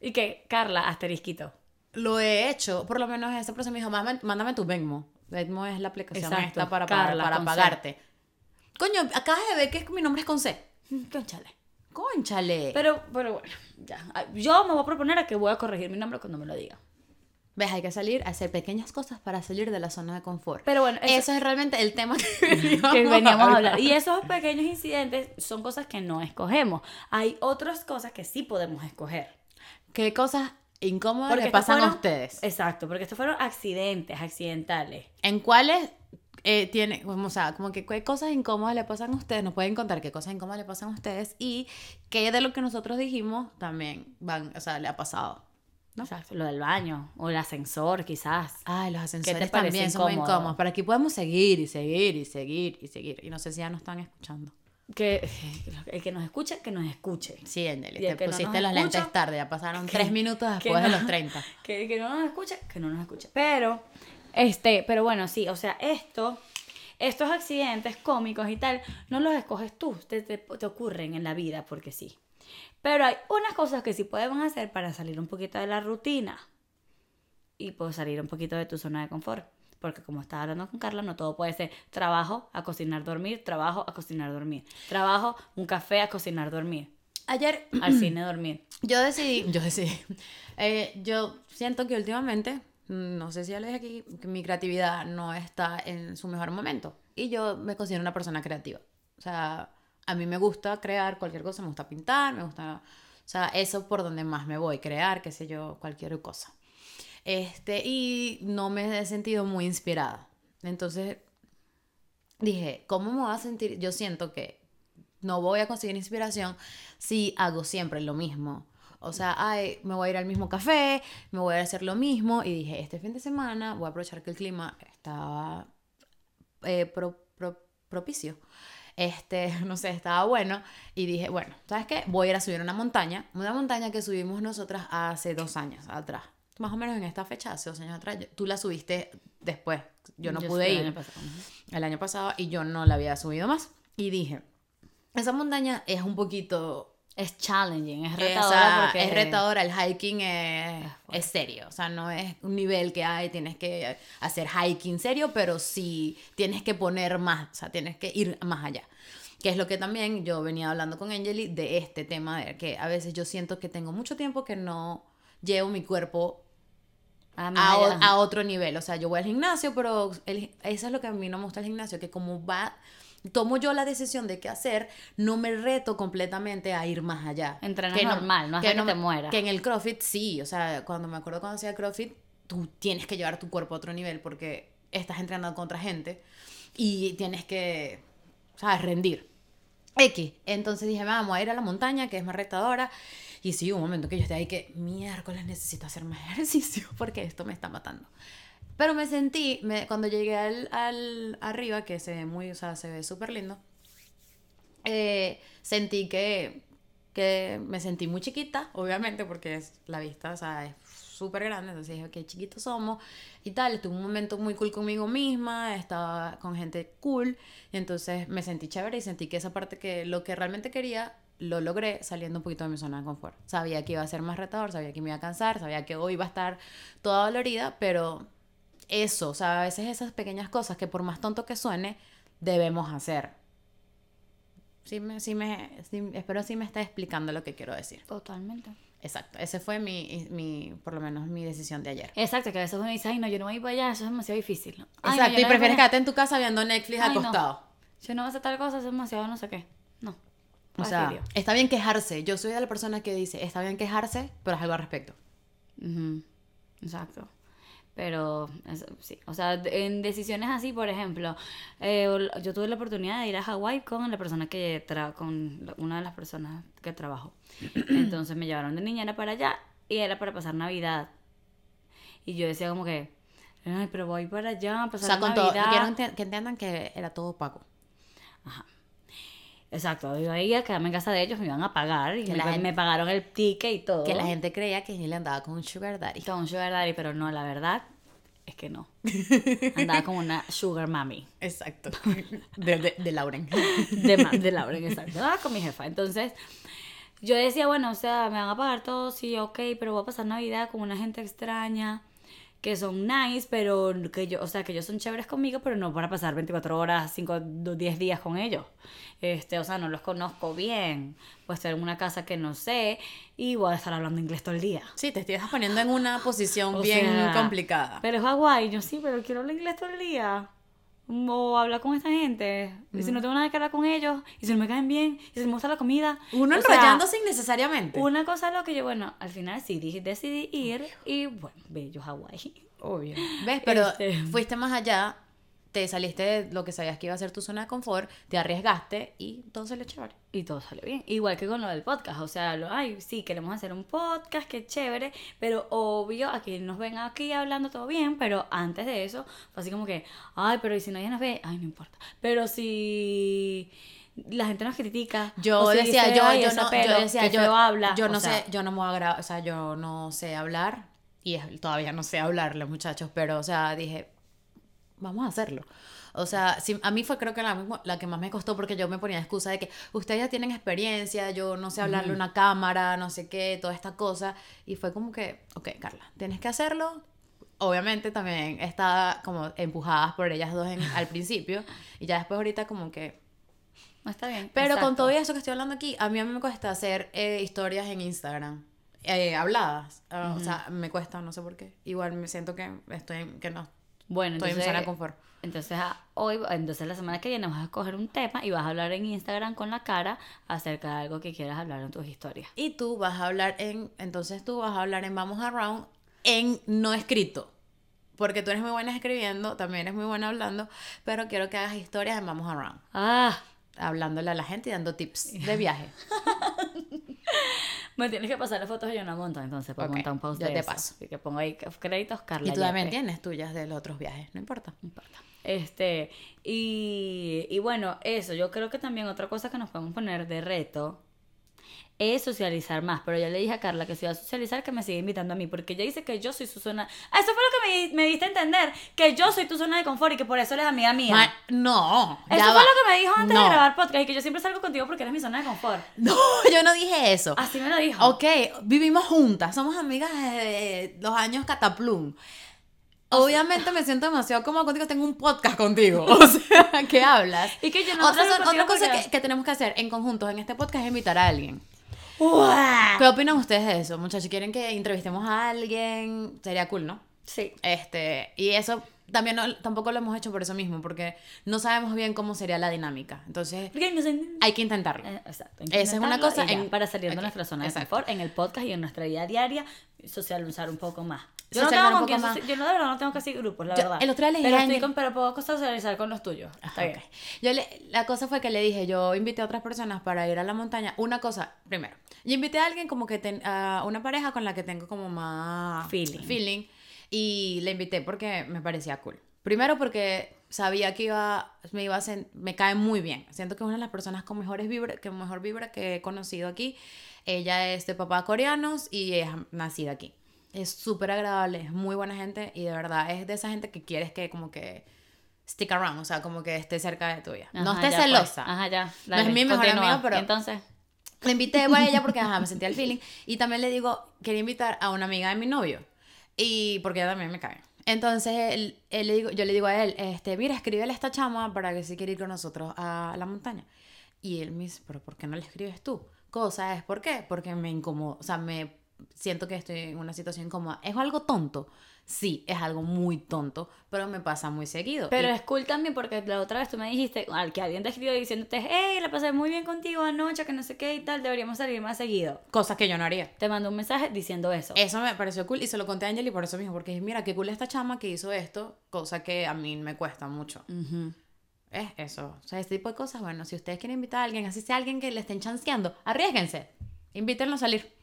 Y que Carla, asterisquito. Lo he hecho. Por lo menos esa persona me dijo, "Mándame- tu Venmo. Venmo es la aplicación Exacto, esta para, Carla para, para con C. pagarte. Coño, acabas de ver que mi nombre es con C. Conchale. Conchale. Pero, pero bueno, ya. Yo me voy a proponer a que voy a corregir mi nombre cuando me lo diga. ¿Ves? Hay que salir hacer pequeñas cosas para salir de la zona de confort. Pero bueno, eso, Eso es realmente el tema que veníamos, que veníamos a hablar. Y esos pequeños incidentes son cosas que no escogemos. Hay otras cosas que sí podemos escoger. ¿Qué cosas incómodas Porque pasan a fueron- ustedes? Exacto, porque estos fueron accidentes, accidentales. ¿En cuáles eh, tiene, o sea, como que qué cosas incómodas le pasan a ustedes? Nos pueden contar qué cosas incómodas le pasan a ustedes y qué de lo que nosotros dijimos también van, o sea, le ha pasado. ¿no? Exacto, lo del baño o el ascensor quizás. Ay, los ascensores también son muy incómodo? incómodos. Pero aquí podemos seguir y seguir y seguir y seguir. Y no sé si ya nos están escuchando. Que el que nos escuche, que nos escuche. Sí, Endeli, Y el te que no pusiste nos los lentes escucha, tarde. Ya pasaron que- tres minutos después de no- los 30. Que, que no nos escuche, que no nos escuche. Pero, este, pero bueno, sí, o sea, esto, estos accidentes cómicos y tal, no los escoges tú, te, te, te ocurren en la vida porque sí. Pero hay unas cosas que sí podemos hacer para salir un poquito de la rutina y pues salir un poquito de tu zona de confort. Porque como estaba hablando con Carla, no todo puede ser trabajo a cocinar, dormir, trabajo a cocinar, dormir, trabajo, un café a cocinar, dormir, Ayer al cine, dormir. yo decidí, yo decidí, eh, yo siento que últimamente no sé si ya les dije aquí, que mi creatividad no está en su mejor momento. Y yo me considero una persona creativa. O sea, a mí me gusta crear cualquier cosa, me gusta pintar, me gusta... O sea, eso por donde más me voy, crear, qué sé yo, cualquier cosa. Este, y no me he sentido muy inspirada. Entonces dije, ¿cómo me voy a sentir? Yo siento que no voy a conseguir inspiración si hago siempre lo mismo. O sea, ay, me voy a ir al mismo café, me voy a hacer lo mismo. Y dije, este fin de semana voy a aprovechar que el clima estaba eh, propicio. Este, no sé, estaba bueno. Y dije, bueno, ¿sabes qué? Voy a ir a subir una montaña. Una montaña que subimos nosotras hace dos años atrás. Más o menos en esta fecha, hace dos años atrás. Tú la subiste después. Yo no pude ir. El año, pasado. el año pasado y yo no la había subido más. Y dije, esa montaña es un poquito es challenging, es retadora. Es retadora, el hiking es, es, serio. O sea, no es un nivel que hay, tienes que hacer hiking serio, pero sí tienes que poner más, o sea, tienes que ir más allá. Que es lo que también yo venía hablando con Angeli de este tema, de que a veces yo siento que tengo mucho tiempo que no llevo mi cuerpo a, a, otro nivel. O sea, yo voy al gimnasio, pero eso es lo que a mí no me gusta el gimnasio, que como va tomo yo la decisión de qué hacer, no me reto completamente a ir más allá. Entrenar normal, no hasta que, no, te muera. Que en el CrossFit sí, o sea, cuando me acuerdo cuando hacía CrossFit, tú tienes que llevar tu cuerpo a otro nivel porque estás entrenando contra gente y tienes que, ¿sabes? Rendir. X. Entonces dije, vamos a ir a la montaña, que es más retadora. Y sí, un momento que yo esté ahí que miércoles necesito hacer más ejercicio porque esto me está matando. Pero me sentí, cuando llegué al, arriba, que se ve muy, o sea, se ve súper lindo, eh, sentí que, que me sentí muy chiquita, obviamente, porque es la vista, o sea, es súper grande, entonces dije, qué chiquitos somos y tal, tuve un momento muy cool conmigo misma, estaba con gente cool, y entonces me sentí chévere y sentí que esa parte que lo que realmente quería lo logré saliendo un poquito de mi zona de confort. Sabía que iba a ser más retador, sabía que me iba a cansar, sabía que hoy iba a estar toda dolorida, pero eso, o sea, a veces esas pequeñas cosas que por más tonto que suene, debemos hacer. Sí me, sí me, espero sí me está explicando lo que quiero decir. Totalmente. Exacto, ese fue mi, mi, por lo menos mi decisión de ayer. Exacto, que a veces uno dice, ay no, yo no voy para allá, eso es demasiado difícil. Exacto, y prefieres quedarte en tu casa viendo Netflix acostado. Yo no voy a hacer tal cosa, eso es demasiado no sé qué. O sea, está bien quejarse. Yo soy de la persona que dice, está bien quejarse, pero es algo al respecto. Exacto. Pero sí, o sea, en decisiones así, por ejemplo, eh, yo tuve la oportunidad de ir a Hawái con la persona que con una de las personas que trabajo. Entonces me llevaron de niñera para allá y era para pasar Navidad. Y yo decía como que, ay, pero voy para allá, pasar o sea, con Navidad. Todo, quiero que entiendan que era todo pago. Ajá. Exacto, yo iba a quedarme en casa de ellos, me iban a pagar y me, pagaron el ticket y todo. Que la gente creía que él andaba con un sugar daddy. Con un sugar daddy, pero no, la verdad es que no. Andaba como una sugar mami. Exacto. De, de, de Lauren. De, de Lauren, exacto. Andaba con mi jefa. Entonces, yo decía, bueno, o sea, me van a pagar todo, sí, ok, pero voy a pasar Navidad con una gente extraña que son nice, pero que yo, o sea, que ellos son chéveres conmigo, pero no para pasar 24 horas, 5, 10 días con ellos. Este, o sea, no los conozco bien. Puede estar en una casa que no sé y voy a estar hablando inglés todo el día. Sí, te estás poniendo en una posición bien complicada. Pero es Hawái, yo sí, pero quiero hablar inglés todo el día. O hablar con esta gente. Y si no tengo nada que hablar con ellos, y si no me caen bien, y si me gusta la comida. Uno enrollándose innecesariamente. Una cosa es lo que yo, bueno, al final sí decidí ir y bueno, bello Hawái. Obvio. ¿Ves? Pero este, fuiste más allá te saliste de lo que sabías que iba a ser tu zona de confort, te arriesgaste y todo salió chévere. Y todo salió bien. Igual que con lo del podcast. O sea, lo, ay, sí, queremos hacer un podcast, qué chévere. Pero obvio, aquí nos ven aquí hablando todo bien. Pero antes de eso, fue así como que, ay, pero ¿y si nadie nos ve? Ay, no importa. Pero si la gente nos critica. Yo decía, yo, yo, no, yo decía, yo, habla, yo no sé, yo no me o sea, yo no sé hablar y todavía no sé hablar los muchachos, pero o sea, dije, vamos a hacerlo. O sea, a mí fue creo que la, la que más me costó porque yo me ponía excusa de que ustedes ya tienen experiencia, yo no sé hablarle a una cámara, no sé qué, toda esta cosa. Y fue como que, ok, Carla, tienes que hacerlo. Obviamente también estaba como empujadas por ellas dos al principio y ya después ahorita como que... No está bien. Pero con todo eso que estoy hablando aquí, a mí, a mí me cuesta hacer eh, historias en Instagram. eh, habladas. Ah, O sea, me cuesta, no sé por qué. Igual me siento que estoy, que no Bueno, estoy en mi entonces, zona confort. entonces ah, hoy, entonces la semana que viene vas a escoger un tema y vas a hablar en Instagram con la cara acerca de algo que quieras hablar en tus historias. Y tú vas a hablar en, entonces tú vas a hablar en Vamos Around en no escrito. Porque tú eres muy buena escribiendo, también eres muy buena hablando, pero quiero que hagas historias en Vamos Around. Ah, Hablándole a la gente y dando tips de viaje. me tienes que pasar las fotos de una monta entonces para montar un post yo de te eso. paso. Así que pongo ahí créditos Carla Y tú también tienes tuyas de los otros viajes, no importa. No importa. Este, y, y bueno, eso, yo creo que también otra cosa que nos podemos poner de reto es socializar más. Pero ya le dije a Carla que si va a socializar, que me siga invitando a mí, porque ella dice que yo soy su zona. Ah, Eso fue lo que me, me diste a entender, que yo soy tu zona de confort y que por eso eres amiga mía. Ma- no, eso fue va. lo que me dijo antes No. de grabar podcast y que yo siempre salgo contigo porque eres mi zona de confort. No, yo no dije eso. Así me lo dijo. Ok, vivimos juntas, somos amigas desde los años Cataplum. Obviamente me siento demasiado cómoda contigo, tengo un podcast contigo. O sea, ¿qué hablas? Y que yo no otra, otra cosa que, que tenemos que hacer en conjuntos en este podcast es invitar a alguien. ¡Uah! ¿Qué opinan ustedes de eso, muchachos? ¿Quieren que entrevistemos a alguien? Sería cool, ¿no? Sí. Este, y eso también no- tampoco lo hemos hecho por eso mismo, porque no sabemos bien cómo sería la dinámica. Entonces, hay que intentarlo. Eh, Exacto. que Esa es una cosa en- para salir de nuestra zona de exacto. confort en el podcast y en nuestra vida diaria socializar un poco más. Yo no tengo con quién yo no de verdad no tengo casi grupos, la Yo- verdad. el otro día pero estoy con, pero puedo socializar con los tuyos. Está bien. Ok. Yo le, la cosa fue que le dije, yo invité a otras personas para ir a la montaña. Una cosa, primero, yo invité a alguien como que ten- a una pareja con la que tengo como más Feeling. feeling y le invité porque me parecía cool. Primero porque sabía que iba me iba a sen- me cae muy bien. Siento que es una de las personas con mejores vibra, que mejor vibra que he conocido aquí. Ella es de papá coreanos y es nacida aquí. Es súper agradable, es muy buena gente y de verdad es de esa gente que quieres que como que stick around, o sea, como que esté cerca de tuya. no Ajá, estés ya, pues. celosa. Ajá, ya. No es mi mejor amiga, pero- ¿Y entonces. Le invité a ella porque ajá, me sentía el feeling. Y también le digo, quería invitar a una amiga de mi novio. Y porque ella también me cae. Entonces él, él le digo, yo le digo a él, este, mira, escríbele a esta chama para que si quiere ir con nosotros a la montaña. Y él me dice, pero ¿por qué no le escribes tú? Cosa es, ¿por qué? Porque me incomodo, o sea, me siento que estoy en una situación incómoda. ¿Es algo tonto? Sí, es algo muy tonto, pero me pasa muy seguido. Pero Y- es cool también porque la otra vez tú me dijiste al que alguien te escribió diciéndote, hey, la pasé muy bien contigo anoche, que no sé qué y tal, deberíamos salir más seguido. cosas que yo no haría. Te mandó un mensaje diciendo eso. Eso me pareció cool y se lo conté a Angel y por eso mismo, porque dije, mira, qué cool esta chama que hizo esto, cosa que a mí me cuesta mucho. Es eso. O sea, este tipo de cosas, bueno, si ustedes quieren invitar a alguien, así sea alguien que le estén chanceando, arriesguense. Invítenlo a salir.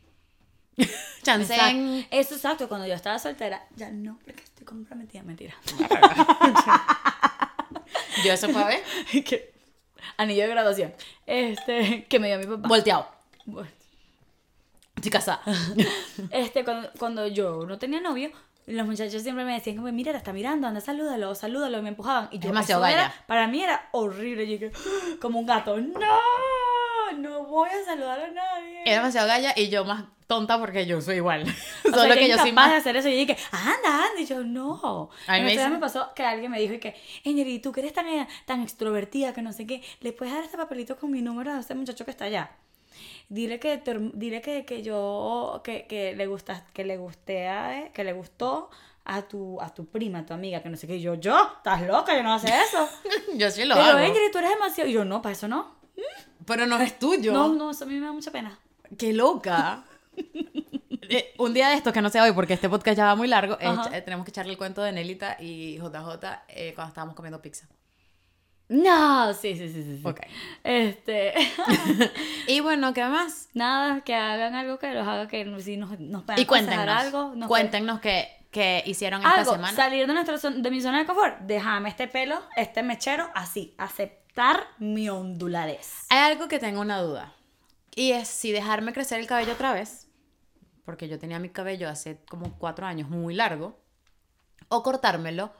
Exacto. Eso exacto, cuando yo estaba soltera, ya no, porque estoy comprometida, mentira. Yo eso fue a ver. Que- Anillo de graduación. Este, que me dio mi papá. Volteado. Estoy casada. Este, cuando, cuando yo no tenía novio, los muchachos siempre me decían como, mira, la está mirando, anda, salúdalo, salúdalo, y me empujaban. Y yo, demasiado era- para mí era horrible, yo como un gato, no, no voy a saludar a nadie. Es demasiado galla y yo más tonta porque yo soy igual. O Solo sea, que yo soy incapaz de más. hacer eso. Y dije, anda, anda. Y yo, no. A mí me dicen- me pasó que alguien me dijo y que, Engeli, tú que eres tan, eh, tan extrovertida que no sé qué, ¿le puedes dar este papelito con mi número a ese muchacho que está allá? Dile que, dile que, que yo, que, que le gusta, que le gusté a, eh, que le gustó a tu, a tu prima, a tu amiga, que no sé qué. Y yo, yo, estás loca, yo no hace eso. Yo sí lo Pero hago. Engeli, tú eres demasiado. Y yo, no, para eso no. Pero no es tuyo. No, no, eso a mí me da mucha pena. ¡Qué loca! Eh, un día de estos que no sea hoy porque este podcast ya va muy largo, eh, eh, tenemos que echarle el cuento de Nelita y JJ eh, cuando estábamos comiendo pizza. No, sí, sí, sí, sí. sí. Ok. Este. Y bueno, ¿qué más? Nada, que hagan algo que los haga que si nos, nos puedan Y cuéntenos. algo. nos cuéntenos qué, qué hicieron pueden- esta semana. salir de, nuestra de mi zona de confort. Déjame este pelo, este mechero, así. Mi onduladez. Hay algo que tengo una duda. Y es si dejarme crecer el cabello otra vez, porque yo tenía mi cabello hace como cuatro años muy largo, o cortármelo,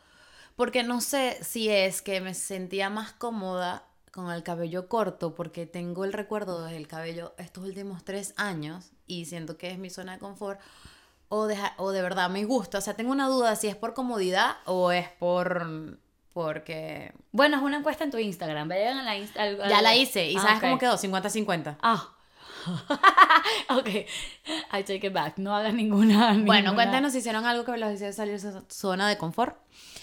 porque no sé si es que me sentía más cómoda con el cabello corto, porque tengo el recuerdo del cabello estos últimos tres años y siento que es mi zona de confort, o, deja- o de verdad me gusta. O sea, tengo una duda si es por comodidad o es por... porque... Bueno, es una encuesta en tu Instagram. Vayan a la Insta- al- Ya la hice y Ah, ¿sabes cómo quedó? 50-50. Ah, ok, I take it back. No hagas ninguna. Bueno, cuéntanos si hicieron algo que los hiciera salir de su zona de confort.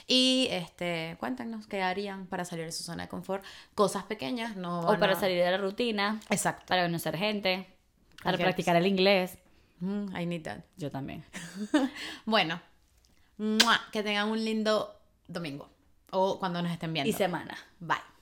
Y este, cuéntanos qué harían para salir de su zona de confort. Cosas pequeñas, no. O para a- salir de la rutina, Exacto. para conocer gente, para practicar el inglés. Mm, I need that. Yo también. Bueno, ¡mua! que tengan un lindo domingo. O cuando nos estén viendo. Y semana. Bye.